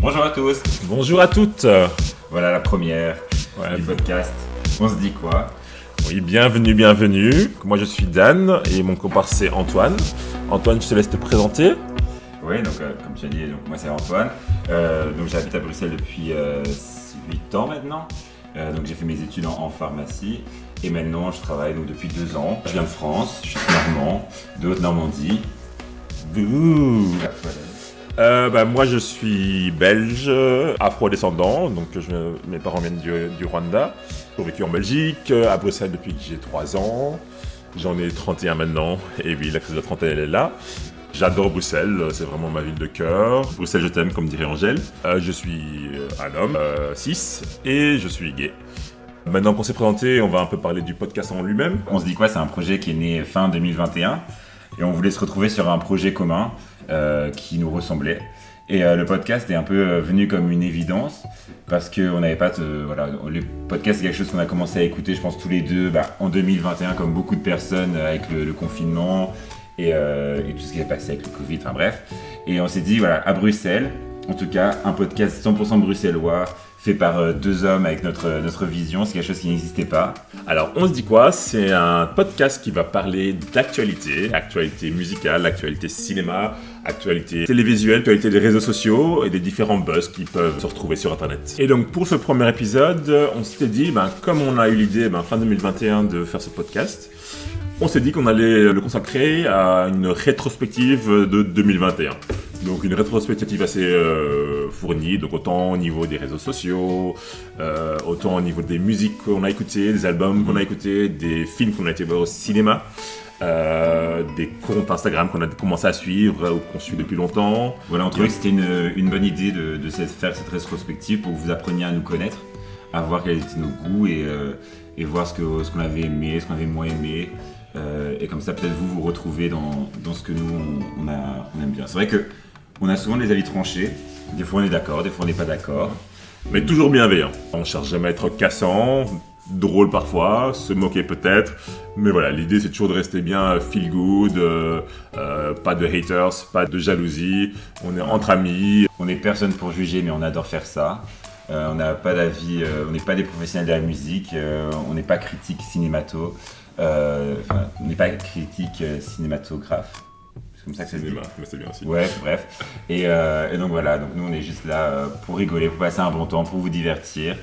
Bonjour à tous. Bonjour à toutes. Voilà la première Ouais, du podcast. On se dit quoi? Oui, bienvenue, bienvenue. Moi je suis Dan et mon comparse c'est Antoine. Antoine, je te laisse te présenter. Oui, donc euh, comme tu as dit, donc, moi c'est Antoine. Euh, donc j'habite à Bruxelles depuis 8 ans maintenant. Euh, donc j'ai fait mes études en, en pharmacie et maintenant je travaille donc, depuis 2 ans. Je viens de France, je suis normand, de Haute-Normandie. Bouh. Euh, bah, moi je suis belge, afro-descendant, donc mes parents viennent du, Rwanda. J'ai vécu en Belgique, à Bruxelles depuis que j'ai 3 ans. J'en ai 31 maintenant, et oui, la crise de la trentaine elle est là. J'adore Bruxelles, c'est vraiment ma ville de cœur. Bruxelles, je t'aime, comme dirait Angèle. Euh, je suis euh, un homme, euh, cis, et je suis gay. Maintenant qu'on s'est présenté, on va un peu parler du podcast en lui-même. On se dit quoi? C'est un projet qui est né fin 2021 et on voulait se retrouver sur un projet commun euh, qui nous ressemblait. Et euh, le podcast est un peu euh, venu comme une évidence parce qu'on n'avait pas. de- voilà, le podcast c'est quelque chose qu'on a commencé à écouter, je pense, tous les deux bah, en 2021, comme beaucoup de personnes euh, avec le, confinement et, euh, et tout ce qui est passé avec le Covid, enfin bref. Et on s'est dit, voilà, à Bruxelles, en tout cas, un podcast 100% bruxellois fait par euh, deux hommes avec notre, notre vision, c'est quelque chose qui n'existait pas. Alors, on se dit quoi? C'est un podcast qui va parler d'actualité, actualité musicale, actualité cinéma, actualité télévisuelle, actualité des réseaux sociaux et des différents buzz qui peuvent se retrouver sur Internet. Et donc, pour ce premier épisode, on s'était dit, ben, comme on a eu l'idée ben, fin 2021 de faire ce podcast, on s'est dit qu'on allait le consacrer à une rétrospective de 2021. Donc une rétrospective assez euh, fournie, donc autant au niveau des réseaux sociaux, euh, autant au niveau des musiques qu'on a écoutées, des albums qu'on a écoutés, des films qu'on a été voir au cinéma, euh, des comptes Instagram qu'on a commencé à suivre ou qu'on suit depuis longtemps. Voilà, on trouvait que c'était une, une bonne idée de, de faire cette rétrospective pour que vous appreniez à nous connaître, à voir quels étaient nos goûts et, et voir ce que- ce qu'on avait aimé, ce qu'on avait moins aimé. Euh, et comme ça, peut-être vous vous retrouvez dans, dans ce que nous, on, on a- on aime bien. C'est vrai que on a souvent des avis tranchés. Des fois, on est d'accord, des fois, on n'est pas d'accord. Mais toujours bienveillant. On cherche jamais à être cassant, drôle parfois, se moquer peut-être. Mais voilà, l'idée c'est toujours de rester bien feel good, euh, euh, pas de haters, pas de jalousie. On est entre amis. On n'est personne pour juger, mais on adore faire ça. Euh, on n'a pas d'avis, euh, on n'est pas des professionnels de la musique, euh, on n'est pas critique cinémato, euh, on n'est pas critique euh, cinématographe. C'est comme ça que ça se dit. Mais c'est bien aussi. Ouais, bref. Et, euh, et donc voilà, donc nous on est juste là euh, pour rigoler, pour passer un bon temps, pour vous divertir.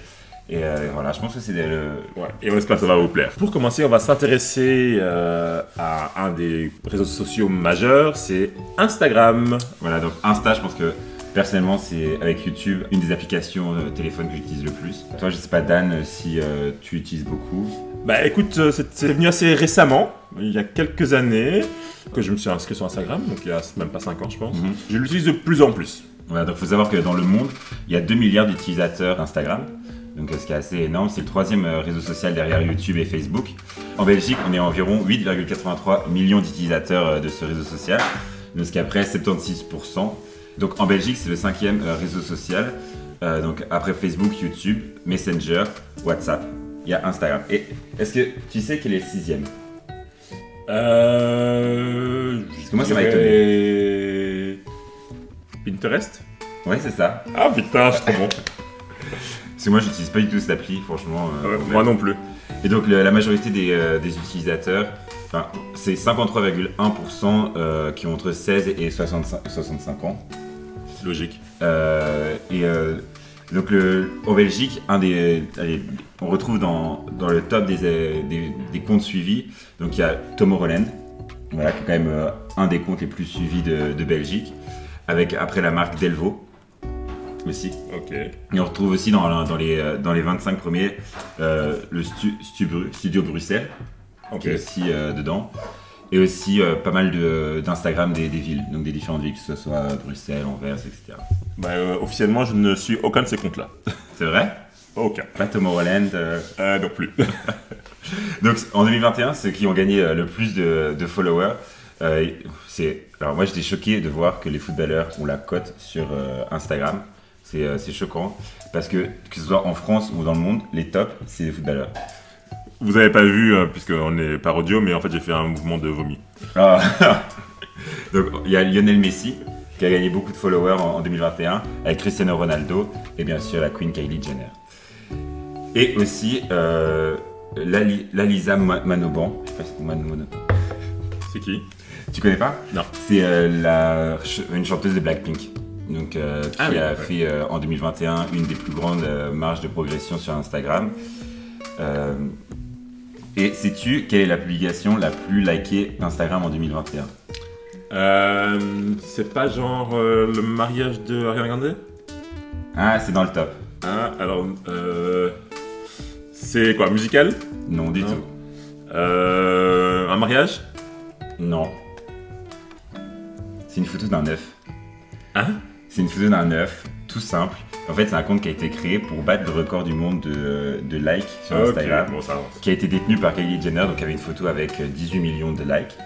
Et euh, voilà, je pense que c'est le. Ouais, et on espère que ça va vous plaire. Pour commencer, on va s'intéresser euh, à un des réseaux sociaux majeurs, c'est Instagram. Voilà, donc Insta, je pense que personnellement, c'est avec YouTube une des applications euh, téléphone que j'utilise le plus. Toi, je sais pas, Dan, si tu utilises beaucoup. Bah écoute, euh, c'est venu assez récemment, il y a quelques années, que je me suis inscrit sur Instagram, donc il y a même pas 5 ans je pense. Mhm. Je l'utilise de plus en plus. Voilà, donc il faut savoir que dans le monde, il y a 2 milliards d'utilisateurs Instagram. Donc euh, ce qui est assez énorme, c'est le troisième euh, réseau social derrière YouTube et Facebook. En Belgique, on est environ 8,83 millions d'utilisateurs de ce réseau social, donc ce qui est après 76%. Donc en Belgique, c'est le cinquième réseau social. Euh, donc après Facebook, YouTube, Messenger, WhatsApp, il y a Instagram. Et est-ce que tu sais quel est le sixième? Euh... Parce que moi, ça m'a dirais- Pinterest Ouais, c'est ça. Ah putain, je suis trop bon. Parce que moi, j'utilise pas du tout cette appli, franchement. euh, Ouais, moi non plus. Et donc le- la majorité des, euh, des utilisateurs, enfin, c'est 53,1% euh, qui ont entre 16 et 65, 65 ans. Logique. Et donc le- en Belgique, un des, allez, on retrouve dans, dans le top des, euh, des, des comptes suivis, donc il y a Tomorrowland, voilà, qui est quand même euh, un des comptes les plus suivis de, de Belgique, avec après la marque Delvaux aussi. Ok. Et on retrouve aussi dans, dans, les, euh, dans les 25 premiers euh, le stu- Studio Bruxelles, qui est aussi euh, dedans. Et aussi euh, pas mal de- d'Instagram des, des villes, donc des différentes villes, que ce soit Bruxelles, Anvers, etc. Bah, euh, officiellement, je ne suis aucun de ces comptes-là. C'est vrai? Aucun. Pas Tomorrowland. euh. Euh, non plus. Donc en 2021, ceux qui ont gagné le plus de, de followers, c'est. Alors moi j'étais choqué de voir que les footballeurs ont la cote sur Instagram. C'est c'est choquant parce que que ce soit en France ou dans le monde, les tops c'est les footballeurs. Vous avez pas vu, euh, puisqu'on n'est pas audio, mais en fait, j'ai fait un mouvement de vomi. Ah. Donc il y a Lionel Messi qui a gagné beaucoup de followers en, en 2021, avec Cristiano Ronaldo et bien sûr la Queen Kylie Jenner. Et aussi euh, Lali- Lalisa Ma- Manoban. Je sais pas si c'est Manoban. C'est qui? Tu connais pas? Non. C'est euh, une chanteuse de Blackpink. Donc, euh, qui Ah oui, a ouais. fait euh, en 2021 une des plus grandes marges de progression sur Instagram. Et sais-tu quelle est la publication la plus likée d'Instagram en 2021 euh, C'est pas genre euh, le mariage de Ariana Grande? Ah, c'est dans le top. Ah, alors, euh, c'est quoi, musical? Non, du Non. tout. Euh, Un mariage? Non. C'est une photo d'un œuf. Hein? C'est une photo d'un œuf, tout simple. En fait, c'est un compte qui a été créé pour battre le record du monde de, de likes sur Instagram. bon, ça qui a été détenu par Kylie Jenner, donc il y avait une photo avec euh, 18 millions de likes.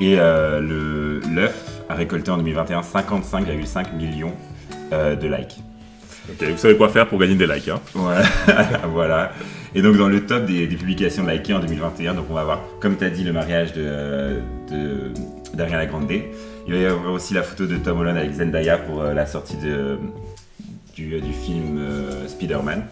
Et euh, le- l'œuf a récolté en 2021 55,5 millions euh, de likes. Ok, vous savez quoi faire pour gagner des likes, hein Voilà. voilà. Et donc dans le top des, des publications likées en 2021, donc on va voir, comme tu as dit, le mariage de, de- d'Ariana Grande. Il va y avoir aussi la photo de Tom Holland avec Zendaya pour euh, la sortie de, du, du film euh, Spider-Man.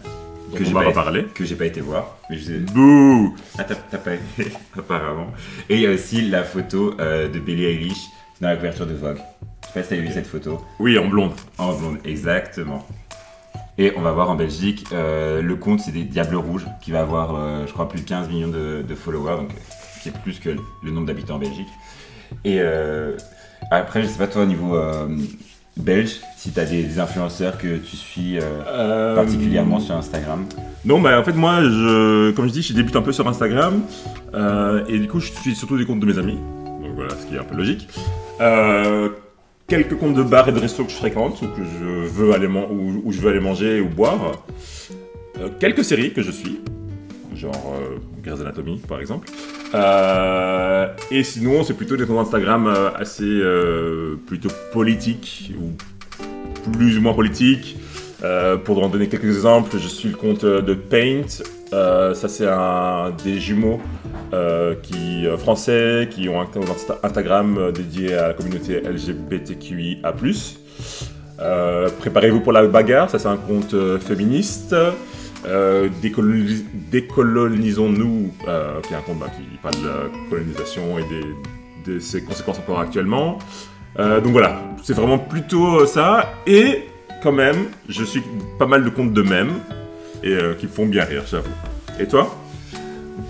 Que j'ai pas. Que j'ai pas été voir. Mais je sais- Bouh ah, t'as pas été, apparemment. Et il y a aussi la photo euh, de Billie Eilish dans la couverture de Vogue. Je sais pas si t'as vu cette photo. Oui, en blonde. En blonde, exactement. Et on va voir en Belgique, euh, le compte c'est des Diables Rouges, qui va avoir, euh, je crois, plus de 15 millions de, de followers, donc qui est plus que le nombre d'habitants en Belgique. Et euh, après, je sais pas toi, au niveau belge, si t'as des, des influenceurs que tu suis euh, Euh, particulièrement sur Instagram. Non, bah en fait, moi, je, comme je dis, je débute un peu sur Instagram. euh, et du coup, je suis surtout des comptes de mes amis. Donc voilà, ce qui est un peu logique. Quelques comptes de bars et de restos que je fréquente, ou que je veux aller, où, où je veux aller manger ou boire. Quelques séries que je suis. Genre Grey's Anatomy, par exemple. Euh, et sinon, c'est plutôt des comptes Instagram euh, assez euh, plutôt politiques, ou plus ou moins politiques. Pour en donner quelques exemples, je suis le compte de Paint. Ça, c'est un des jumeaux qui, français qui ont un compte Insta- Instagram dédié à la communauté LGBTQIA. Préparez-vous pour la bagarre, ça, c'est un compte féministe. Euh, décoloni- Décolonisons-nous, euh, qui est un compte bah, qui parle de la colonisation et de ses conséquences encore actuellement. Euh, donc voilà, c'est vraiment plutôt euh, ça. Et quand même, je suis pas mal de comptes de même et euh, qui font bien rire, j'avoue. Et toi?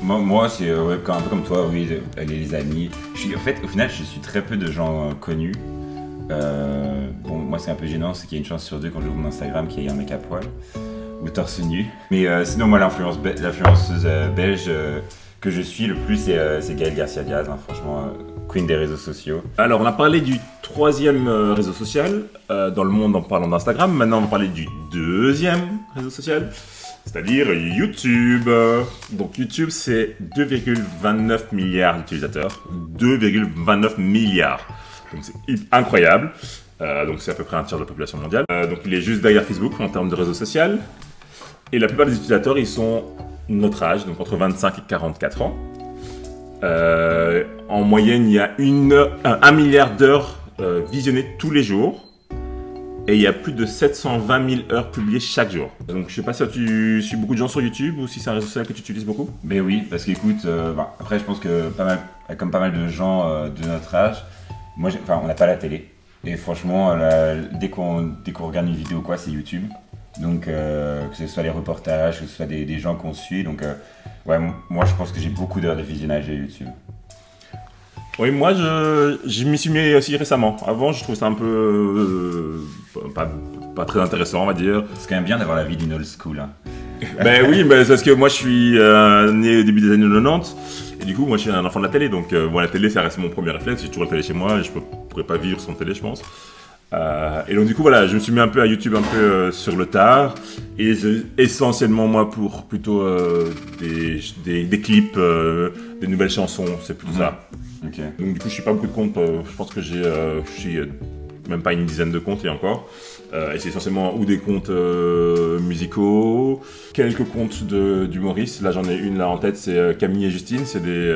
Moi, moi, c'est euh, ouais, un peu comme toi, oui, euh, les, les amis. Je en fait, au final, je suis très peu de gens euh, connus. Euh, bon, moi, c'est un peu gênant, c'est qu'il y a une chance sur deux quand j'ouvre mon Instagram qu'il y ait un mec à poil ou nu. Mais euh, sinon, moi, l'influenceuse euh, belge euh, que je suis le plus, c'est Gaël Garcia Diaz, hein, franchement, queen des réseaux sociaux. Alors, on a parlé du troisième réseau social dans le monde en parlant d'Instagram. Maintenant, on va parler du deuxième réseau social, c'est-à-dire YouTube. Donc, YouTube, c'est 2,29 milliards d'utilisateurs. 2,29 milliards. Donc, c'est incroyable. Donc, c'est à peu près un tiers de la population mondiale. Donc, il est juste derrière Facebook en termes de réseau social. Et la plupart des utilisateurs, ils sont notre âge, donc entre 25 et 44 ans. Euh, en moyenne, il y a une, un, milliard d'heures euh, visionnées tous les jours. Et il y a plus de 720 000 heures publiées chaque jour. Donc je sais pas si tu suis beaucoup de gens sur YouTube ou si c'est un réseau social que tu utilises beaucoup. Mais oui, parce qu'écoute, euh, bah, après, je pense que pas mal, comme pas mal de gens de notre âge, moi, enfin, on n'a pas la télé. Et franchement, la- dès qu'on dès qu'on regarde une vidéo, quoi, c'est YouTube. Donc, euh, que ce soit les reportages, que ce soit des, des gens qu'on suit. Donc, euh, ouais, moi, je pense que j'ai beaucoup d'heures de visionnage à YouTube. Oui, moi je, je m'y suis mis aussi récemment. Avant, je trouvais ça un peu euh, pas, pas très intéressant, on va dire. C'est quand même bien d'avoir la vie d'une old school. hein. ben oui, parce que moi je suis né au début des années 90 et du coup moi je suis un enfant de la télé donc la télé ça reste mon premier réflexe. J'ai toujours la télé chez moi et je ne pourrais pas vivre sans télé je pense. Euh, et donc du coup voilà, je me suis mis un peu à YouTube un peu euh, sur le tard et je- essentiellement moi pour plutôt euh, des, des, des clips, des nouvelles chansons, c'est plutôt ça. Ok. Donc du coup je suis pas beaucoup de comptes, je pense que j'ai même pas une dizaine de comptes et encore. Et c'est essentiellement ou des comptes musicaux, quelques comptes d'humoristes. Là j'en ai une là en tête, c'est Camille et Justine, c'est des,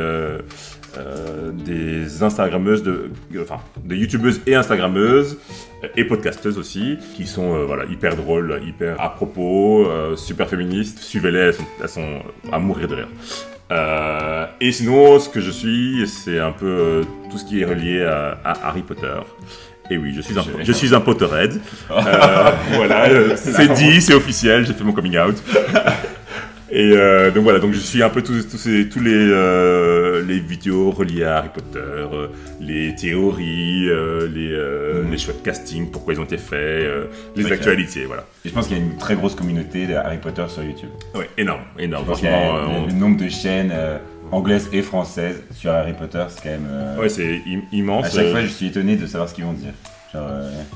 euh, des Instagrammeuses, de, enfin, des YouTubeuses et Instagrammeuses, euh, et podcasteuses aussi, qui sont euh, voilà, hyper drôles, hyper à propos, euh, super féministes. Suivez-les, elles sont, elles sont à mourir de rire. Et sinon, ce que je suis, c'est un peu tout ce qui est relié à, à Harry Potter. Et oui, je suis un, Je- suis un Potterhead. Voilà, c'est dit, c'est officiel, j'ai fait mon coming out. Et euh, donc voilà, donc je suis un peu tous, tous, ces, tous les, euh, les vidéos reliées à Harry Potter, euh, les théories, les, Mhm. les choix de casting, pourquoi ils ont été faits, les actualités, voilà. Et je pense qu'il y a une très grosse communauté de Harry Potter sur YouTube. Ouais, énorme, énorme. A Franchement, euh, le, on- le nombre de chaînes anglaises et françaises sur Harry Potter, c'est quand même. euh, ouais, c'est im- immense. à chaque euh, fois, je suis étonné de savoir ce qu'ils vont dire.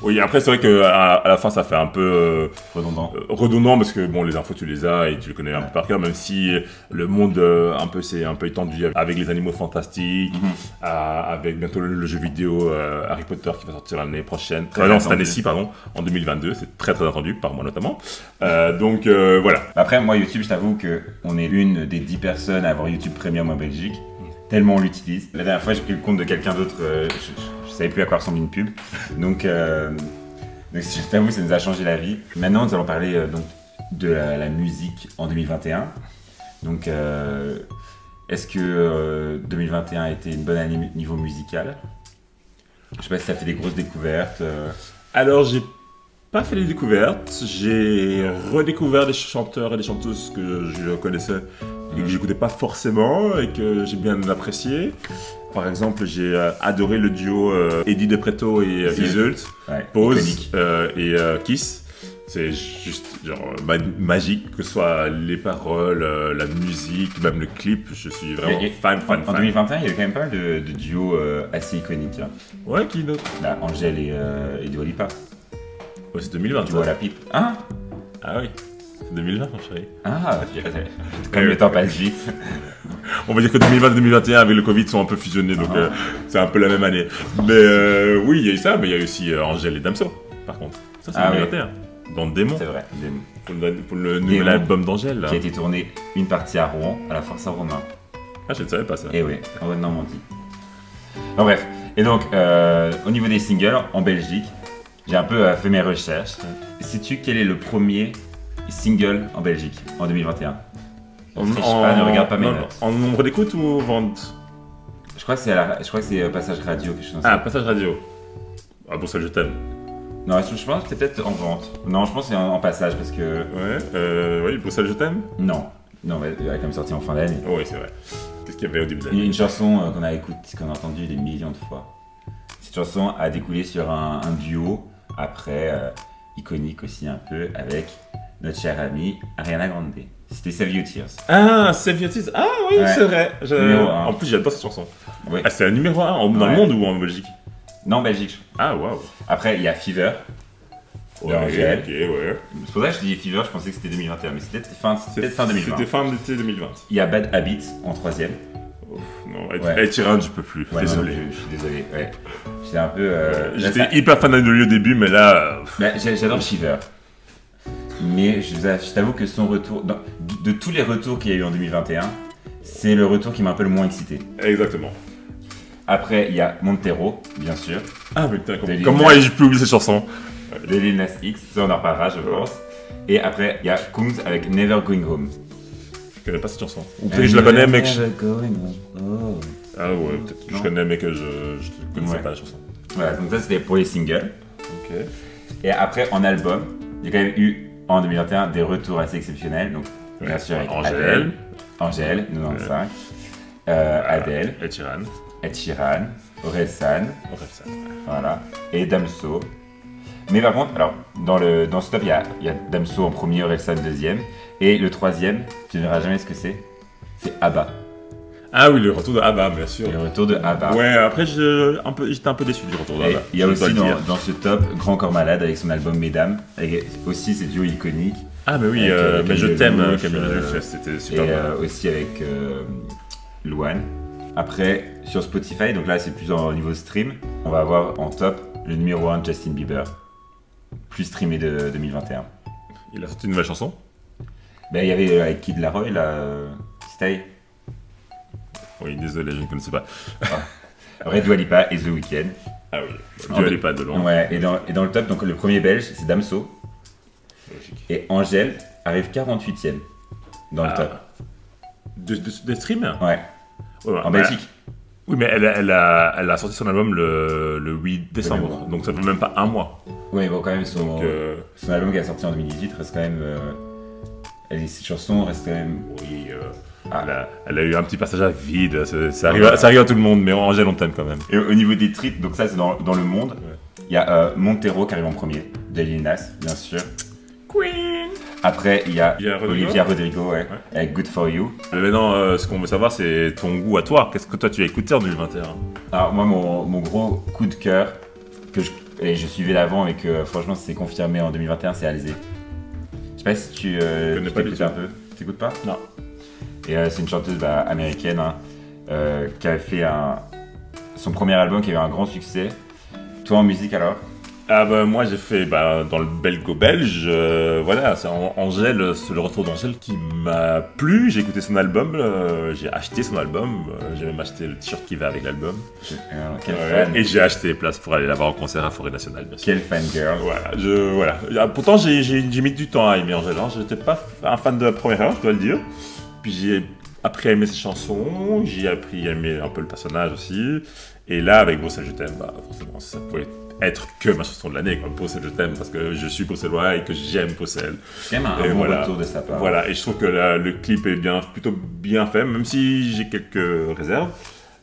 Oui, après c'est vrai qu'à à la fin ça fait un peu euh, redondant. euh, redondant parce que bon les infos tu les as et tu les connais un peu par cœur même si le monde euh, un peu c'est un peu étendu avec les animaux fantastiques Mhm. à- avec bientôt le, le jeu vidéo Harry Potter qui va sortir l'année prochaine Très non cette année-ci pardon en 2022 c'est très très attendu par moi notamment donc voilà Après, moi, YouTube, je t'avoue que on est une des 10 personnes à avoir YouTube Premium en Belgique. Tellement on l'utilise. La dernière fois, j'ai pris le compte de quelqu'un d'autre. euh, je, je savais plus à quoi ressemble une pub. Donc, euh, donc je t'avoue, ça nous a changé la vie. Maintenant, nous allons parler euh, donc, de la, la musique en 2021. Donc, est-ce que euh, 2021 a été une bonne année niveau musical? Je sais pas si as fait des grosses découvertes. alors j'ai pas fait les découvertes j'ai redécouvert des chanteurs et des chanteuses que je connaissais et que j'écoutais pas forcément et que j'ai bien apprécié par exemple j'ai euh, adoré le duo euh, Eddie De Preto et euh. Iseult ouais, euh, et Kiss. C'est juste genre ma- magique, que ce soit les paroles, la musique, même le clip. Je suis vraiment Et- et- fan, fan, En fan. 2021, il y avait quand même pas mal de, de duos euh, assez iconiques. hein. Ouais, qui d'autre Angèle et, euh, et Dua Lipa. Ouais, c'est 2020. Duo à ça. la pipe. Hein Ah oui, c'est 2020, mon chéri. Ah, comme le temps passe vite. On va dire que 2020 et 2021 avec le Covid sont un peu fusionnés, donc Ah. euh, c'est un peu la même année. Mais euh, oui, il y a eu ça, mais il y a eu aussi euh, Angèle et Damso, par contre. Ça, c'est Ah oui. 2021. Dans Démon, C'est vrai. Des- pour le, pour le nouvel Démon. album d'Angèle. Qui a été tourné une partie à Rouen, à la Force Romain. Ah, je ne savais pas ça. Et oui, en Normandie. Bon, bref. Et donc, au niveau des singles, en Belgique, j'ai un peu euh, fait mes recherches. Sais-tu quel est le premier single en Belgique en 2021 En, triche pas, ne regarde pas mes non, notes. en nombre d'écoutes ou vente? Je crois que c'est je crois que c'est euh, passage radio, quelque chose Ah, passage radio. Ah, pour ça, je t'aime. Non, je pense que c'est peut-être en vente. Non, je pense que c'est en, en passage parce que. Ouais, euh, oui, pour ça, je t'aime? Non. Non, mais elle est quand même sortie en fin d'année. Oh, oui, c'est vrai. Qu'est-ce qu'il y avait au début de Une, l'année une chanson euh, qu'on a écoutée, qu'on a entendue des millions de fois. Cette chanson a découlé sur un, un duo, après, euh, iconique aussi un peu, avec notre chère amie Ariana Grande. C'était Save You Tears. Ah, Save Your Tears. Ah, oui, Ouais. c'est vrai. Je-. En plus, j'adore cette chanson. Ah, c'est un numéro 1 dans Ouais. le monde ou en Belgique? Non, Belgique. Ah, waouh. Après, il y a Fever. Ouais, Angèle. ok, ouais. C'est pour ça que je dis Fever, je pensais que c'était 2021, mais c'était peut-être fin, fin 2020. C'était fin d'été 2020. Il y a Bad Habits en troisième. Ouf, non, Ouais. Sheeran, je peux plus. Ouais, désolé. non, je, je suis désolé. Ouais. J'étais un peu. euh, J'étais ça- hyper fan de lui au début, mais là. Bah, j'a- J'adore Shiver. Mais je, t'avoue que son retour, de, de tous les retours qu'il y a eu en 2021, c'est le retour qui m'a un peu le moins excité. Exactement. Après, il y a Montero, bien sûr, Ah, putain, comment, comment ai-je pu oublier cette chanson? De Lil Nas X, ça on en reparlera, je pense. Et après, il y a Kungs avec Never Going Home. Je connais pas cette chanson. Ou peut-être que je la connais, mais que je... Oh. Ah ouais, peut-être que je connais, mais que je, ne connaissais Ouais. pas la chanson. Voilà, donc ça c'était pour les singles. Ok. Et après, en album, il y a quand même eu en 2021 des retours assez exceptionnels. Donc, bien sûr, avec Angèle, Adèle, Angèle, 95, euh, Adèle, Ed Sheeran, Ed Sheeran, Orelsan, voilà, et Damso. Mais par contre, alors, dans, le, dans ce top, il y a, il y a Damso en premier, Orelsan deuxième, et le troisième, tu ne verras jamais ce que c'est, c'est ABBA, Ah oui, le retour de Abba, bien sûr. et le retour de ABBA. Ouais, après, je- un peu- j'étais un peu déçu du retour Et d'Abba. il y a aussi dans, ce top Grand Corps Malade avec son album Mesdames, avec aussi ses duos iconiques, Ah, mais oui, avec, euh, euh, mais je t'aime, Camille euh, c'était et super bien. euh, aussi avec euh, Luan. Après, sur Spotify, donc là c'est plus en niveau stream, on va avoir en top le numéro 1 de Justin Bieber, plus streamé de 2021. Il a sorti une nouvelle chanson? Ben, il y avait euh, avec Kid Laroi, là, euh, Stay. Oui, désolé, je ne connaissais pas. Après Dua Lipa et The Weeknd. Ah oui, tu allais pas de loin. Ouais, et dans, et dans le top, donc le premier belge, c'est Damso. Logique. Et Angèle arrive 48ème dans le Ah. top. De, de, de stream? Ouais, en bah, Belgique. Oui, mais elle, a- elle, a, elle a sorti son album le, le 8 décembre, donc ça fait même pas un mois. Oui, bon, quand même, son, Donc, euh, son album qu'elle a sorti en 2018 reste quand même. Euh, et ses chansons restent quand même. oui, euh, Ah. elle, a, elle a eu un petit passage à vide, ça, ça Ah, arrive, à- voilà. ça arrive à tout le monde, mais Angèle, on t'aime quand même. Et au niveau des trips, donc ça, c'est dans, dans le monde. Il y a euh, Montero qui arrive en premier, de Lil Nas, bien sûr. Queen Après, il y a Olivia Rodrigo Olivia Rodrigo, ouais, avec Good For You. Mais maintenant, euh, ce qu'on veut savoir, c'est ton goût à toi. Qu'est-ce que toi tu as écouté en 2021 Alors, moi, mon, mon gros coup de cœur, que je, et je suivais l'avant et que franchement, c'est confirmé en 2021, c'est Alizé. Je sais pas si tu, euh, tu t'écoutes un peu. T'écoutes pas? Non. Et euh, c'est une chanteuse bah, américaine hein, euh, qui a fait un, son premier album qui a eu un grand succès. Toi en musique alors? Ah bah moi j'ai fait bah, dans le belgo-belge, euh, voilà, c'est An- Angèle, c'est le retour d'Angèle qui m'a plu, j'ai écouté son album, euh, j'ai acheté son album, euh, j'ai même acheté le t-shirt qui va avec l'album, Ouais, et j'ai acheté les places pour aller la voir en concert à Forêt Nationale bien sûr. Quel fan girl Voilà, je, voilà. Ah, Pourtant j'ai mis du temps à aimer Angèle, hein. j'étais pas un fan de la première heure, je dois le dire, puis j'ai appris à aimer ses chansons, j'ai appris à aimer un peu le personnage aussi, et là avec Bruxelles je t'aime, bah forcément ça pouvait être que ma chanson de l'année, Bruxelles je t'aime, parce que je suis bruxellois et que j'aime Bruxelles. C'est un, Et bon voilà. retour de sa part. Voilà, et je trouve que la- le clip est bien, plutôt bien fait, même si j'ai quelques réserves.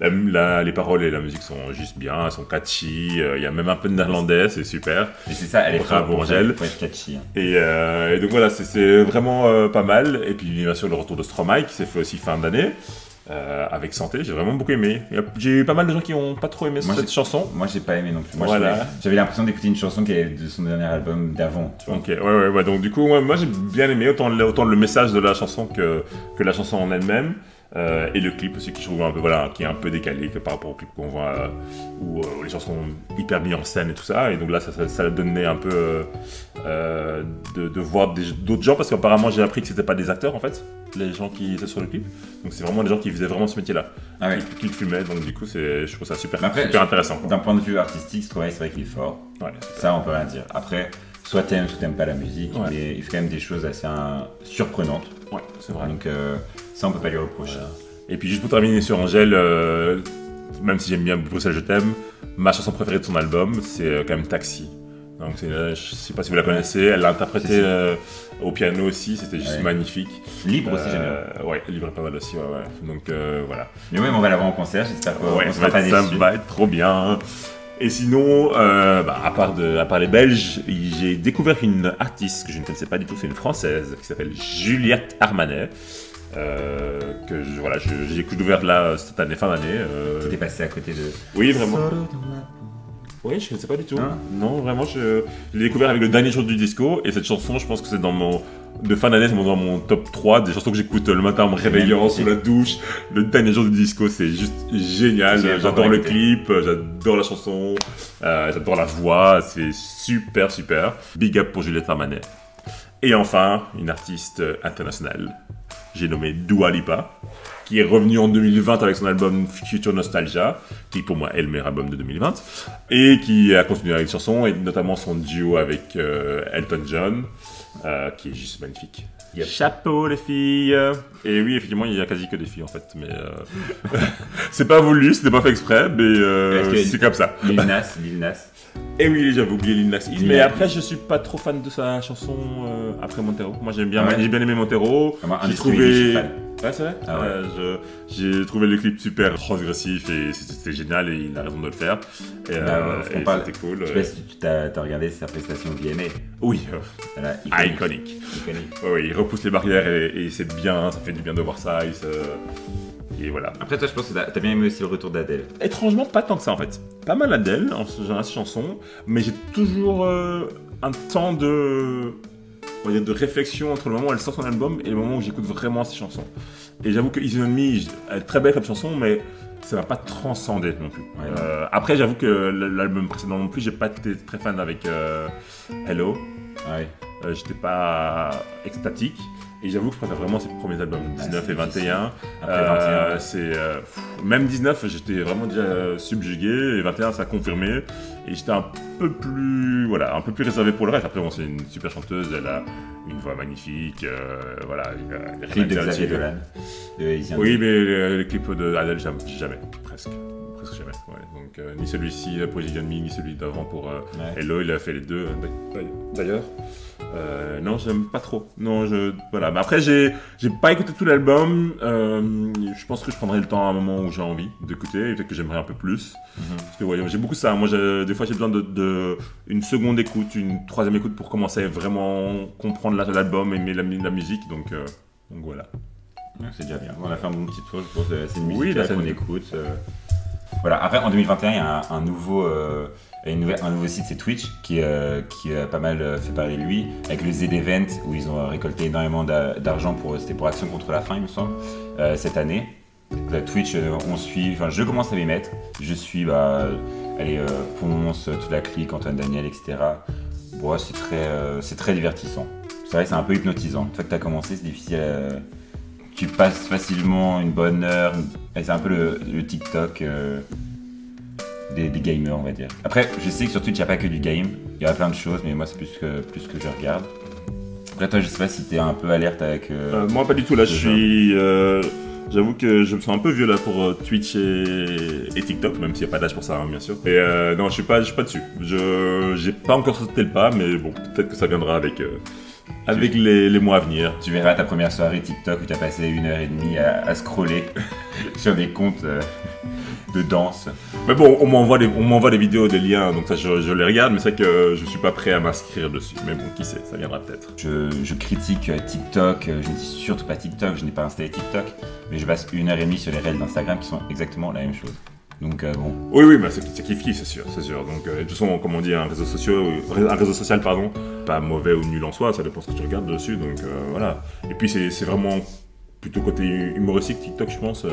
La- la- les paroles et la musique sont juste bien, elles sont catchy, euh, il y a même un peu de néerlandais, c'est super. Mais c'est ça, elle est Bravo, Angèle. être catchy. hein. Et, euh, et donc voilà, c'est- c'est vraiment euh, pas mal. Et puis bien sûr le retour de Stromae qui s'est fait aussi fin d'année. Euh, avec Santé, j'ai vraiment beaucoup aimé. J'ai eu pas mal de gens qui ont pas trop aimé Moi, cette chanson. Moi j'ai pas aimé non plus. Moi, Voilà. J'avais l'impression d'écouter une chanson qui est de son dernier album d'avant. Ok, ouais, ouais, ouais. Donc du coup, moi, moi, j'ai bien aimé autant, le- autant le message de la chanson que, que la chanson en elle-même. Euh, et le clip aussi, qui je trouve un peu, voilà, qui est un peu décalé que par rapport au clip qu'on voit, euh, où, euh, où les chansons sont hyper mis en scène et tout ça. Et donc là, ça, ça, ça donnait un peu euh, euh, de, de voir d'autres gens, parce qu'apparemment, j'ai appris que c'était pas des acteurs en fait, les gens qui étaient sur le clip. Donc c'est vraiment des gens qui faisaient vraiment ce métier-là, Ah ouais. qui, qui le filmaient. Donc du coup, c'est, je trouve ça super, Mais après, super intéressant. D'un point de vue artistique, Stromae, c'est vrai qu'il est fort. Ouais. Ça, on peut rien dire. Après, soit t'aimes, soit t'aimes pas la musique, Ouais. mais il fait quand même des choses assez hein, surprenantes. Ouais, c'est vrai. Donc, euh, ça, on peut pas lui reprocher. Et puis juste pour terminer sur Angèle, euh, même si j'aime bien Bruxelles Je t'aime, ma chanson préférée de son album, c'est euh, quand même Taxi. Donc c'est, une- je sais pas si vous la connaissez, elle l'a interprété Si, si. euh, au piano aussi, c'était juste Ouais. magnifique. Libre aussi, j'aime bien. Euh, Ouais, libre est pas mal aussi, ouais, ouais. Donc euh, voilà. Mais ouais, mais on va l'avoir en concert, j'espère qu'on Ouais, ça sera va, pas être, ça déçus. va être trop bien. Et sinon, euh, bah, à, part de, à part les Belges, j'ai découvert une artiste que je ne connaissais pas du tout, c'est une Française qui s'appelle Juliette Armanet. euh, que je, voilà, je- j'ai découvert là cette année, fin d'année. euh, T'es passé à côté de. oui, vraiment. Oui, je ne sais pas du tout. Hein non, vraiment, je, je l'ai découvert avec le dernier jour du disco. Et cette chanson, je pense que c'est dans mon. De fin d'année, c'est dans mon top 3 des chansons que j'écoute le matin en me réveillant, sous la douche. Le dernier jour du disco, c'est juste génial. J'adore le clip, j'adore la chanson, euh, j'adore la voix. C'est super, super. Big up pour Juliette Armanet. Et enfin, une artiste internationale. J'ai nommé Dua Lipa qui est revenu en 2020 avec son album Future Nostalgia, qui pour moi est le meilleur album de 2020, et qui a continué avec des chansons, et notamment son duo avec euh, Elton John, euh, qui est juste magnifique. Yep. Chapeau les filles Et oui, effectivement, il y a quasi que des filles en fait, mais euh, c'est pas voulu, c'était pas fait exprès, mais c'est comme ça. Lil Nas, Lil Nas. Et oui, j'avais oublié Lil Nas X, mais après je suis pas trop fan de sa chanson euh, après Montero. Moi j'aime bien, Ah ouais j'ai bien aimé Montero. Ah, J'ai trouvé. Ouais, c'est vrai. Ah ouais. Euh, J'ai trouvé le clip super transgressif et c'était génial et il a raison de le faire. Et, Bah, euh, on et parle- c'était cool. Je sais pas si tu t'as t'as regardé sa prestation VMA. Oui, euh, Voilà, iconique. iconique. Ouais, il repousse les barrières et, et c'est bien, ça fait du bien de voir ça. il se- Et voilà. Après, toi, je pense que t'as bien aimé aussi le retour d'Adèle. Étrangement, pas tant que ça en fait. Pas mal Adèle en ce genre de chanson, mais j'ai toujours euh, un temps de, on va dire, de réflexion entre le moment où elle sort son album et le moment où j'écoute vraiment ses chansons. Et j'avoue que Me, elle est très belle comme chanson, mais ça m'a pas transcendé non plus. Ouais. Euh, après, j'avoue que l'album précédent non plus, j'ai pas été très fan avec euh, Hello. Oui. euh, j'étais pas extatique. Et j'avoue que je préfère vraiment ces premiers albums, 19 c'est et 21. Après Euh, 21. c'est euh, pff, même 19, j'étais vraiment déjà subjugué et 21 ça a confirmé et j'étais un peu plus voilà, un peu plus réservé pour le reste. Après bon, c'est une super chanteuse, elle a une voix magnifique, euh, voilà, à Clip de Xavier. Dolan. Oui, mais les, les clips de Adele, jamais, jamais, presque. Presque jamais. Donc, euh, ni celui-ci pour on Me, ni celui d'avant pour euh. Hello, il a fait les deux euh, d'ailleurs. Euh, non, j'aime pas trop. Non, je voilà. Mais après, j'ai j'ai pas écouté tout l'album. Euh, je pense que je prendrai le temps à un moment où j'ai envie d'écouter et peut-être que j'aimerais un peu plus. Mhm. Parce que ouais, j'ai beaucoup ça. Moi, des fois, j'ai besoin de, de une seconde écoute, une troisième écoute pour commencer à vraiment comprendre la- l'album, aimer la, la musique. Donc, euh, donc voilà. C'est déjà bien. On a fait un bon petit tour, je pense. C'est une musique Oui, qu'on écoute. Voilà. Après, en 2021, il y a un, un nouveau, un nouveau site, c'est Twitch, qui, euh, qui a pas mal euh, fait parler de lui, avec le Z Event, où ils ont euh, récolté énormément d'a- d'argent pour, c'était pour Action contre la faim, il me semble, euh, cette année. Twitch, euh, on suit, enfin, je commence à m'y mettre. Je suis, bah, allez, euh, Ponce, toute la clique, Antoine Daniel, etc. C'est très, euh, très divertissant. C'est vrai c'est un peu hypnotisant. Une fois que tu as commencé, c'est difficile. à- Tu passes facilement une bonne heure. C'est un peu le, TikTok euh, des, des gamers, on va dire. Après, je sais que sur Twitch, il n'y a pas que du game. Il y a plein de choses, mais moi, c'est plus que, plus que je regarde. Après, toi, je sais pas si tu es un peu alerte avec. euh, Euh, moi, pas du tout. Là, je suis. euh, J'avoue que je me sens un peu vieux là pour Twitch et, et TikTok, même s'il n'y a pas d'âge pour ça, hein, bien sûr. Et non, je suis pas, je suis pas dessus. Je j'ai pas encore sauté le pas, mais bon, peut-être que ça viendra avec avec les, les mois à venir. Tu verras ta première soirée TikTok où tu as passé une heure et demie à, à scroller sur des comptes de danse. Mais bon, on m'envoie des, on m'envoie des vidéos, des liens, donc ça, je, je les regarde, mais c'est que je suis pas prêt à m'inscrire dessus. Mais bon, qui sait, ça viendra peut-être. Je, je critique euh, TikTok, euh, je ne dis surtout pas TikTok, je n'ai pas installé TikTok, mais je passe une heure et demie sur les réels d'Instagram qui sont exactement la même chose. Donc euh, bon, Oui, oui, bah c'est c'est c'est sûr, c'est sûr. Donc, euh, de toute façon, comme on dit, un réseau, social, un réseau social, pardon, pas mauvais ou nul en soi, ça dépend ce que tu regardes dessus, donc euh, voilà. Et puis, c'est c'est vraiment plutôt côté humoristique, TikTok, je pense.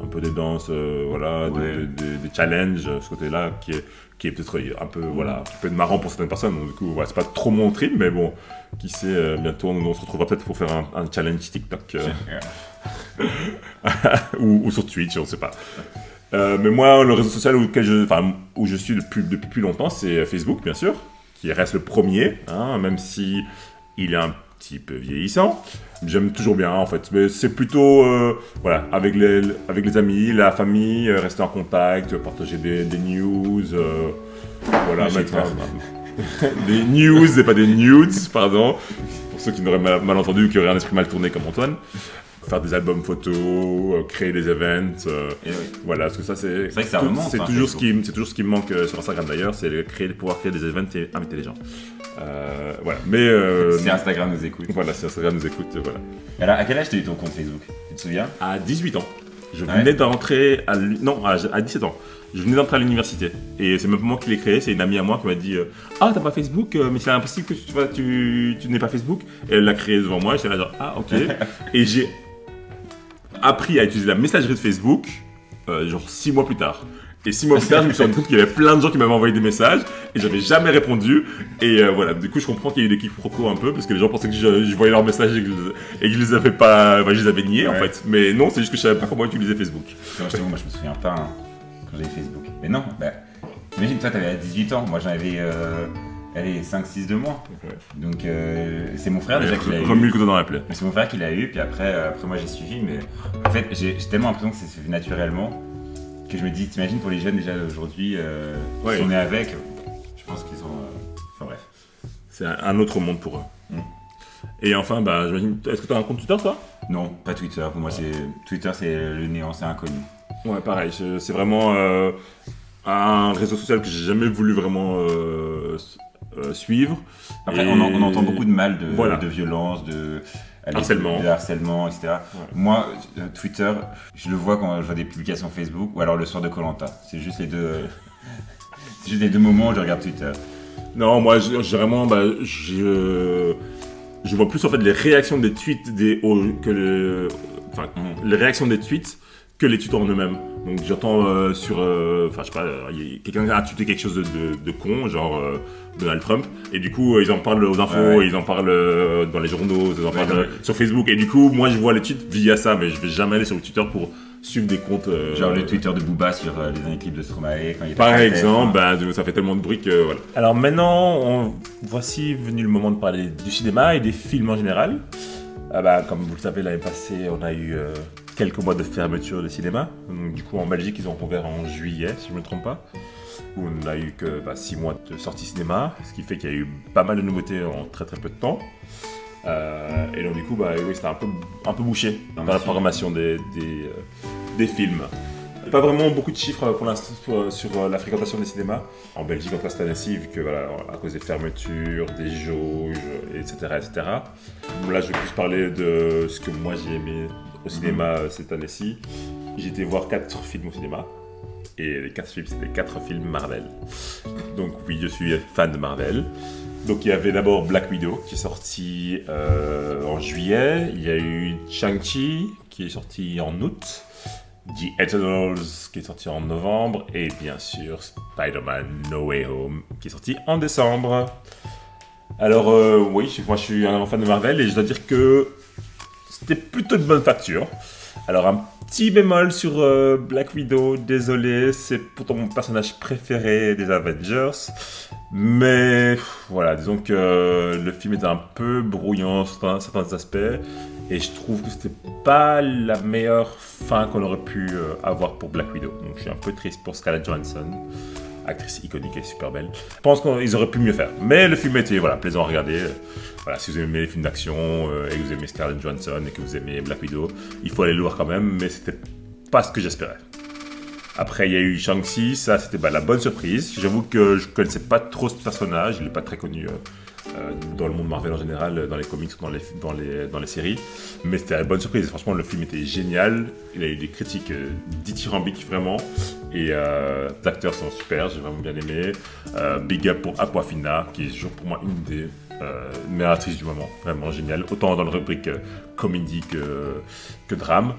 Euh, un peu des danses, euh, voilà, des- Ouais. des, des- des challenges, euh, ce côté-là, qui est, qui est peut-être un peu, voilà, qui peut être marrant pour certaines personnes. Donc, du coup, voilà, c'est pas trop mon trip, mais bon, qui sait, euh, bientôt, on, on se retrouvera peut-être pour faire un, un challenge TikTok. euh, ou, ou sur Twitch, on sait pas. Euh, mais moi, le réseau social auquel je, enfin, où je suis depuis, depuis plus longtemps, c'est Facebook, bien sûr, qui reste le premier, hein, même si il est un petit peu vieillissant. J'aime toujours bien, en fait. Mais c'est plutôt, euh, voilà, avec les, avec les amis, la famille, euh, rester en contact, partager des, des news, euh, voilà, mettre des news et pas des nudes, pardon, pour ceux qui n'auraient mal, mal entendu ou qui auraient un esprit mal tourné comme Antoine. Faire des albums photos, euh, créer des events, euh, et oui. voilà, parce que ça c'est. C'est vrai que ça tout- remonte, C'est hein, toujours, ce qui, c'est toujours ce qui me manque euh, sur Instagram d'ailleurs, c'est créer, pouvoir créer des events et inviter les gens. Euh, voilà, mais. euh, si Instagram nous écoute. voilà, si Instagram nous écoute, voilà. Alors, à quel âge t'as eu ton compte Facebook? Tu te souviens? À 18 ans, je Ouais. venais d'entrer à. Non, à, à 17 ans. Je venais d'entrer à l'université. Et c'est même pas moi qui l'ai créé, c'est une amie à moi qui m'a dit euh, Ah, t'as pas Facebook Mais c'est impossible que tu, tu n'aies pas Facebook. Et elle l'a créé devant moi, j'étais là genre Ah, ok. et j'ai appris à utiliser la messagerie de Facebook, euh, genre 6 mois plus tard. Et 6 mois plus tard, je me suis rendu compte qu'il y avait plein de gens qui m'avaient envoyé des messages et j'avais jamais répondu. Et euh, voilà, du coup, je comprends qu'il y a eu des quiproquos un peu parce que les gens pensaient que je, je voyais leurs messages et que, je, et que je les avais pas. Enfin, je les avais niés en fait. Mais non, c'est juste que je savais pas comment utiliser Facebook. Moi, je t'avoue, moi, je me souviens pas hein, quand j'avais Facebook. Mais non, bah, imagine, toi, t'avais 18 ans, moi, j'en avais, euh, allez, 5-6 de moins. Ouais. Donc, euh, c'est mon frère déjà qui l'a eu. Remue le couteau dans la plaie. C'est mon frère qui l'a eu, puis après, euh, après moi j'ai suivi, mais en fait j'ai tellement l'impression que c'est fait naturellement que je me dis, t'imagines pour les jeunes déjà aujourd'hui, euh, Ouais. sont nés avec, je pense qu'ils ont. euh, Enfin bref. C'est un, autre monde pour eux. Mm. Et enfin, bah, j'imagine. Est-ce que tu as un compte Twitter toi? Non, pas Twitter, pour moi c'est. Twitter c'est le néant, c'est inconnu. Ouais, pareil. C'est vraiment euh, un réseau social que j'ai jamais voulu vraiment euh, suivre. Après, Et- on, en- on entend beaucoup de mal, de, Voilà. de violence, de. Harcèlement. De harcèlement, etc. Moi, euh, Twitter, je le vois quand je vois des publications Facebook ou alors le soir de Colanta. C'est juste les deux. euh, c'est juste les deux moments où je regarde Twitter. Non, moi, j'ai vraiment, bah, je, je vois plus en fait les réactions des tweets des, au- que le, enfin, Mhm. les réactions des tweets que les tutos en eux-mêmes. Donc j'entends euh, sur, euh, enfin je sais pas, euh, y a- quelqu'un a tuté quelque chose de, de- de con, genre euh, Donald Trump, et du coup euh, ils en parlent aux infos, Ouais, ouais. ils en parlent euh, dans les journaux, ils en parlent euh, sur Facebook, et du coup moi je vois les tweets via ça, mais je vais jamais aller sur le Twitter pour suivre des comptes. euh, Genre le Twitter de Booba sur euh, les derniers clips de Stromae quand il était Par sur TF1. exemple, bah, ça fait tellement de bruit que voilà. Alors maintenant, on- voici venu le moment de parler du cinéma et des films en général. Ah bah, comme vous le savez, l'année passée, on a eu euh, quelques mois de fermeture de cinéma. Donc, du coup, en Belgique, ils ont rouvert en juillet, si je ne me trompe pas. Où on n'a eu que 6 mois de sortie cinéma, ce qui fait qu'il y a eu pas mal de nouveautés en très très peu de temps. Euh, et donc du coup, bah, oui, c'était un peu, un peu bouché dans la programmation des, des, euh, des films. Pas vraiment beaucoup de chiffres pour l'instant sur, sur, euh, la fréquentation des cinémas. En Belgique, en tout cas cette année-ci, vu que voilà, à cause des fermetures, des jauges, etc. etc. Là, je vais plus parler de ce que moi j'ai aimé au cinéma euh, cette année-ci. Été voir 4 films au cinéma. Et les 4 films, c'était 4 films Marvel. Donc oui, je suis fan de Marvel. Donc il y avait d'abord Black Widow qui est sorti euh, en juillet. Il y a eu Shang-Chi qui est sorti en août. The Eternals qui est sorti en novembre. Et bien sûr Spider-Man No Way Home qui est sorti en décembre. Alors euh, oui, moi je suis un fan de Marvel et je dois dire que c'était plutôt de bonne facture. Alors un petit bémol sur euh, Black Widow, désolé, c'est pourtant mon personnage préféré des Avengers. Mais voilà, disons que euh, le film est un peu brouillant sur certains, certains aspects. Et je trouve que c'était pas la meilleure fin qu'on aurait pu euh, avoir pour Black Widow. Donc je suis un peu triste pour Scarlett Johansson, actrice iconique et super belle. Je pense qu'ils auraient pu mieux faire. Mais le film était voilà, plaisant à regarder. Voilà, si vous aimez les films d'action euh, et que vous aimez Scarlett Johansson et que vous aimez Black Widow, il faut aller le voir quand même, mais c'était pas ce que j'espérais. Après, il y a eu Shang-Chi, ça c'était bah, la bonne surprise. J'avoue que je connaissais pas trop ce personnage, il n'est pas très connu euh, euh, dans le monde Marvel en général, euh, dans les comics dans les, dans les, dans les séries. Mais c'était la bonne surprise. Franchement, le film était génial. Il a eu des critiques euh, dithyrambiques vraiment. Et euh, les acteurs sont super, j'ai vraiment bien aimé. Euh, big up pour Aquafina, qui est toujours pour moi une des euh, actrices du moment. Vraiment génial. Autant dans le rubrique euh, comédie que, que drame.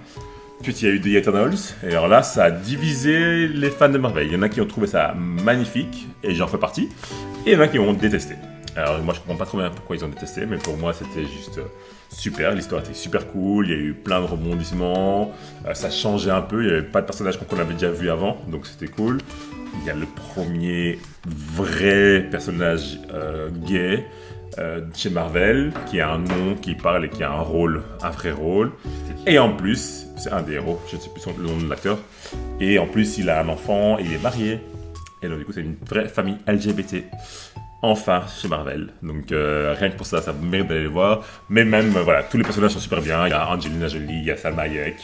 Ensuite, il y a eu The Eternals, et alors là, ça a divisé les fans de Marvel. Il y en a qui ont trouvé ça magnifique, et j'en fais partie, et il y en a qui ont détesté. Alors, moi, je comprends pas trop bien pourquoi ils ont détesté, mais pour moi, c'était juste euh, super. L'histoire était super cool, il y a eu plein de rebondissements, euh, ça changeait un peu, il n'y avait pas de personnage qu'on avait déjà vu avant, donc c'était cool. Il y a le premier vrai personnage euh, gay chez Marvel, qui a un nom, qui parle et qui a un rôle, un vrai rôle. Et en plus, c'est un des héros, je ne sais plus le nom de l'acteur. Et en plus, il a un enfant, il est marié. Et donc, du coup, c'est une vraie famille LGBT. Enfin, chez Marvel. Donc, euh, rien que pour ça, ça mérite d'aller le voir. Mais même, euh, voilà, tous les personnages sont super bien. Il y a Angelina Jolie, il y a Salma Hayek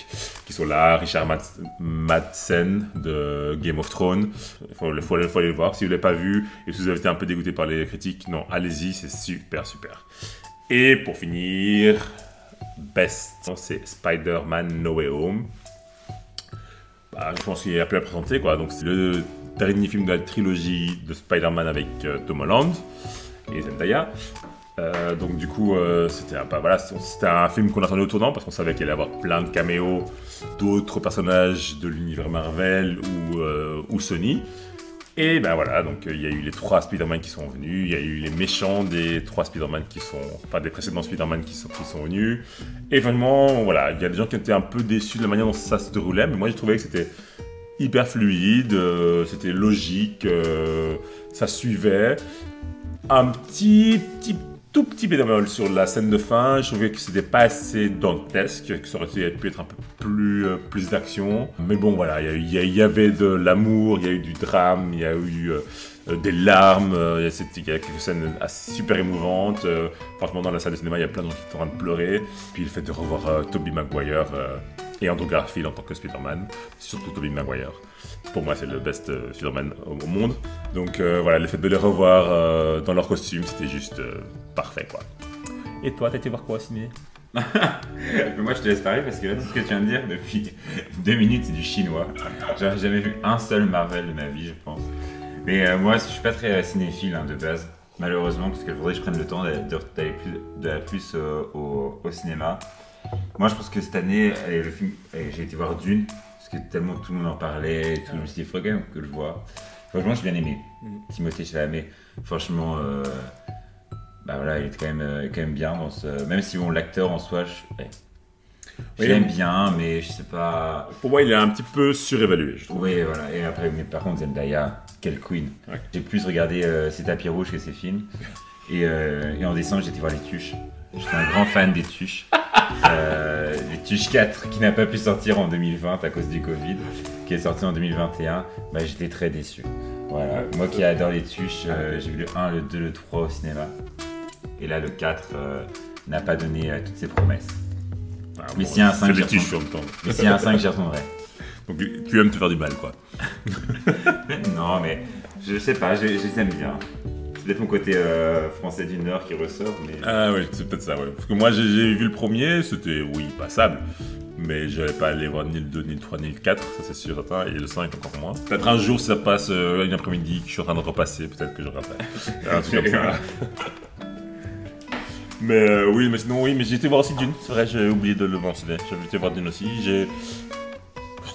qui sont là, Richard Mad- Madsen de Game of Thrones. Il faut, faut aller- faut aller le voir. Si vous ne l'avez pas vu et si vous avez été un peu dégoûté par les critiques, non, allez-y, c'est super, super. Et pour finir, Best, c'est Spider-Man No Way Home. Bah, je pense qu'il n'y a plus à présenter, quoi. Donc, c'est le dernier film de la trilogie de Spider-Man avec euh, Tom Holland et Zendaya. Euh, donc, du coup, euh, c'était un, voilà, un film qu'on attendait au tournant parce qu'on savait qu'il allait y avoir plein de caméos d'autres personnages de l'univers Marvel ou, Sony. Et ben voilà, donc il y a eu les trois Spider-Man qui sont venus, il y a eu les méchants des trois Spider-Man qui sont, enfin des précédents Spider-Man qui sont, qui sont venus. Et vraiment, voilà, il y a des gens qui étaient un peu déçus de la manière dont ça se déroulait, mais moi j'ai trouvé que c'était hyper fluide, euh, c'était logique, euh, ça suivait. Un petit, petit, tout petit bémol sur la scène de fin, je trouvais que c'était pas assez dantesque, que ça aurait pu être un peu plus, euh, plus d'action. Mais bon, voilà, il y avait de l'amour, il y a eu du drame, il y a eu des larmes, il y a y quelques scènes super émouvantes. franchement, dans la salle de cinéma, il y a plein de gens qui sont en train de pleurer. Puis le fait de revoir Tobey Maguire et Andrew Garfield en tant que Spider-Man, surtout Tobey Maguire. Pour moi, c'est le best euh, Spider-Man au, au monde. Donc euh, voilà, le fait de les revoir euh, dans leur costume, c'était juste euh, parfait, quoi. Et toi, t'as été voir quoi au ciné? Moi je te laisse parler parce que là tout ce que tu viens de dire depuis deux minutes c'est du chinois. J'aurais jamais vu un seul Marvel de ma vie je pense. Mais euh, moi je suis pas très cinéphile hein, de base malheureusement parce qu'il faudrait que je prenne le temps d'aller plus, d'aller plus euh, au, au cinéma. Moi je pense que cette année allez, le film, j'ai été voir Dune parce que tellement tout le monde en parlait, et tout, je me suis dit, il faut quand même que je vois. Franchement, j'ai bien aimé. Mhm. Timothée Chalamet, franchement, euh, bah voilà, il est quand même, euh, quand même bien dans ce. Même si bon, l'acteur en soi, je, ouais. Je Oui. l'aime bien, mais je sais pas. Pour moi, il est un petit peu surévalué, je trouve. Oui, voilà. Et après, mais par contre, Zendaya, quelle queen. Ouais. J'ai plus regardé euh, ses tapis rouges que ses films. Et, euh, et en décembre, j'étais voir les Tuches. Je suis un grand fan des Tuches. Euh, les Tuches 4, qui n'a pas pu sortir en 2020 à cause du Covid, qui est sorti en 2021. Bah, j'étais très déçu. Voilà. Moi qui adore les Tuches, euh, j'ai vu le 1, le 2, le 3 au cinéma. Et là, le 4 euh, n'a pas donné euh, toutes ses promesses. Ah, Mais s'il y a un cinq, c'est j'y des tiges retourne. en même temps. Mais s'il y a un 5, j'y retournerai. Donc tu aimes te faire du mal, quoi. Non, mais je sais pas, je, je les aime bien. C'est peut-être mon côté euh, français du Nord qui ressort, mais. Ah oui, c'est peut-être ça, ouais. Parce que moi, j'ai vu le premier, c'était, oui, passable. Mais je n'allais pas aller voir ni le 2, ni le 3, ni le 4, ça c'est sûr, certain, et le 5 encore moins. Peut-être un jour, si ça passe euh, une après-midi, que je suis en train de repasser, peut-être que je rappelle. Un truc comme ça. Mais euh, oui, mais sinon, oui, mais j'ai été voir aussi Dune, c'est vrai, j'ai oublié de le mentionner. J'ai été voir Dune aussi, j'ai.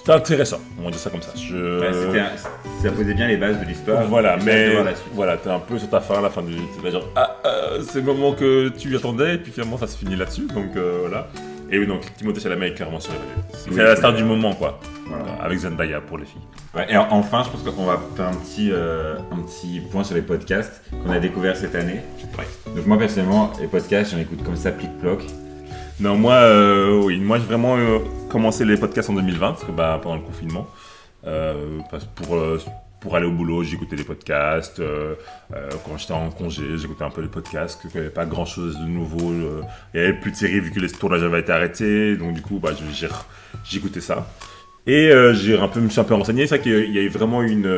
C'était intéressant, on va dire ça comme ça. Je... Ouais, c'était un- ça posait bien les bases de l'histoire. Voilà, J'ai hâte de mais voir la suite. voilà, t'es un peu sur ta fin à la fin du. T'es là genre, ah, euh, c'est le moment que tu attendais, et puis finalement ça se finit là-dessus, donc euh, voilà. Et oui, donc Timothée Chalamet est clairement surévalué. C'est Oui, la star oui. du moment, quoi. Voilà. Euh, Avec Zendaya pour les filles. Ouais, et enfin, je pense qu'on va faire un petit, euh, un petit point sur les podcasts qu'on a découverts cette année. Donc, moi personnellement, les podcasts, j'en écoute comme ça, plic-ploc. Non, moi, euh, oui, moi j'ai vraiment euh, commencé les podcasts en 2020, parce que bah, pendant le confinement, euh, pour, euh, pour aller au boulot, j'écoutais les podcasts. euh, quand j'étais en congé, j'écoutais un peu les podcasts, qu'il n'y avait pas grand chose de nouveau. il n'y avait plus de séries vu que les tournages avaient été arrêtés, donc du coup, bah, je- j'écoutais ça. Et j'ai un peu, me suis un peu renseigné. C'est vrai qu'il y a eu vraiment une,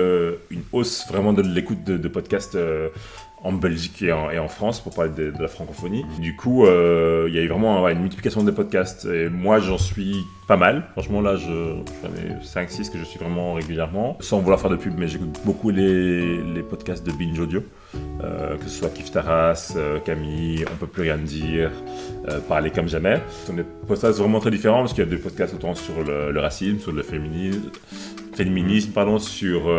une hausse vraiment de l'écoute de, podcasts en Belgique et en, France pour parler de, la francophonie. Du coup, euh, il y a eu vraiment une multiplication des podcasts. Et moi, j'en suis pas mal. Franchement, là, je- j'en ai 5-6 que je suis vraiment régulièrement. Sans vouloir faire de pub, mais j'écoute beaucoup les, podcasts de Binge Audio. Euh, que ce soit Kif Taras, euh, Camille, On peut plus rien dire, Parler comme jamais. Ce sont des podcasts vraiment très différents parce qu'il y a des podcasts autant sur le, le racisme, sur le féminisme, féminisme pardon, sur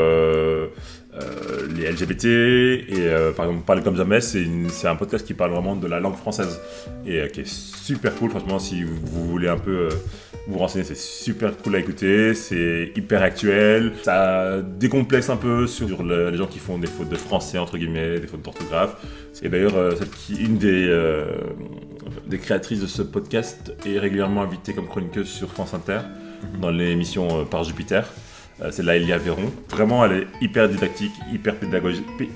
euh, les LGBT et euh, par exemple Parler comme jamais, c'est une- c'est un podcast qui parle vraiment de la langue française et euh, qui est super cool. Franchement, si vous, vous voulez un peu euh, vous renseigner, c'est super cool à écouter, c'est hyper actuel, ça décomplexe un peu sur le- les gens qui font des fautes de français entre guillemets, des fautes d'orthographe. Et d'ailleurs, celle qui, une des, des créatrices de ce podcast est régulièrement invitée comme chroniqueuse sur France Inter dans l'émission Par Jupiter. Euh, c'est Laëlia Véron. Vraiment, elle est hyper didactique, hyper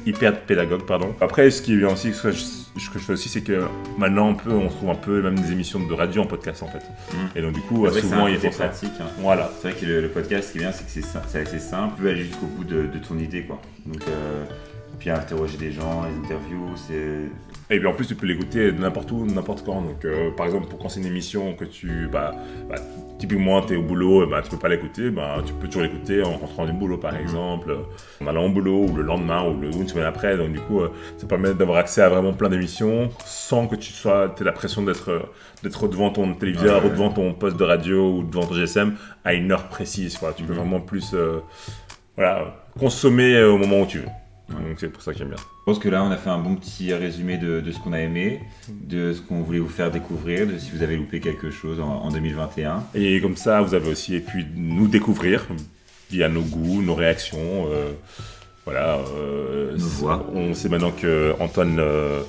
hyper pédagogue, pardon. Après, ce qui est bien aussi, ce que je, ce que je fais aussi, c'est que maintenant, on, peut, on trouve un peu même des émissions de radio en podcast, en fait. Mhm. Et donc, du coup, Après, c'est souvent, côté font ça. pratique. hein. Voilà. C'est vrai que le, le podcast, ce qui est bien, c'est que c'est assez simple. Tu peux aller jusqu'au bout de, de ton idée, quoi. Donc, euh, puis interroger des gens, les interviews, c'est. Et puis en plus, tu peux l'écouter n'importe où, n'importe quand. Donc, euh, par exemple, pour quand c'est une émission que tu. Bah, bah, typiquement, tu es au boulot, bah, tu peux pas l'écouter, bah, tu peux toujours l'écouter en rentrant du boulot, par exemple, en allant au boulot, ou le lendemain, ou, le, ou une semaine après. Donc, du coup, euh, ça permet d'avoir accès à vraiment plein d'émissions sans que tu sois. aies la pression d'être euh, d'être devant ton téléviseur, Ouais, ouais. ou devant ton poste de radio, ou devant ton GSM à une heure précise. Quoi. Tu peux Mhm. vraiment plus. euh, voilà, consommer au moment où tu veux. Donc, c'est pour ça que j'aime bien. Je pense que là, on a fait un bon petit résumé de, de ce qu'on a aimé, de ce qu'on voulait vous faire découvrir, de si vous avez loupé quelque chose en, en 2021. Et comme ça, vous avez aussi pu nous découvrir via nos goûts, nos réactions. euh, voilà. euh, Nos voix. On sait maintenant que Antoine euh,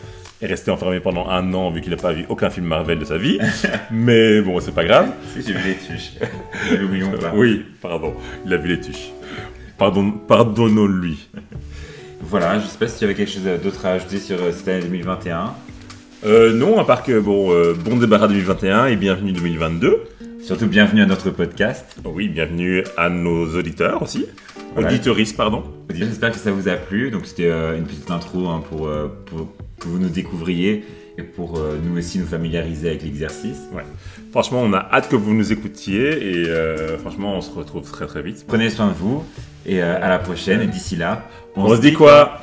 est resté enfermé pendant un an vu qu'il n'a pas vu aucun film Marvel de sa vie. Mais bon, c'est pas grave. Si j'ai vu les tuches. L'oublions pas. Oui, pardon. Il a vu les tuches. Pardon, pardonnons-lui. Voilà, je sais pas si tu avais quelque chose d'autre à ajouter sur euh, cette année 2021. Euh, non, à part que bon, euh, bon débarras 2021 et bienvenue 2022. Surtout, bienvenue à notre podcast. Oui, bienvenue à nos auditeurs aussi. Voilà. Auditeuristes, pardon. J'espère que ça vous a plu. Donc, c'était euh, une petite intro hein, pour, pour que vous nous découvriez et pour nous aussi nous familiariser avec l'exercice. Franchement, on a hâte que vous nous écoutiez et franchement, on se retrouve très très vite. Prenez soin de vous et à la prochaine. Et d'ici là, On, se dit quoi?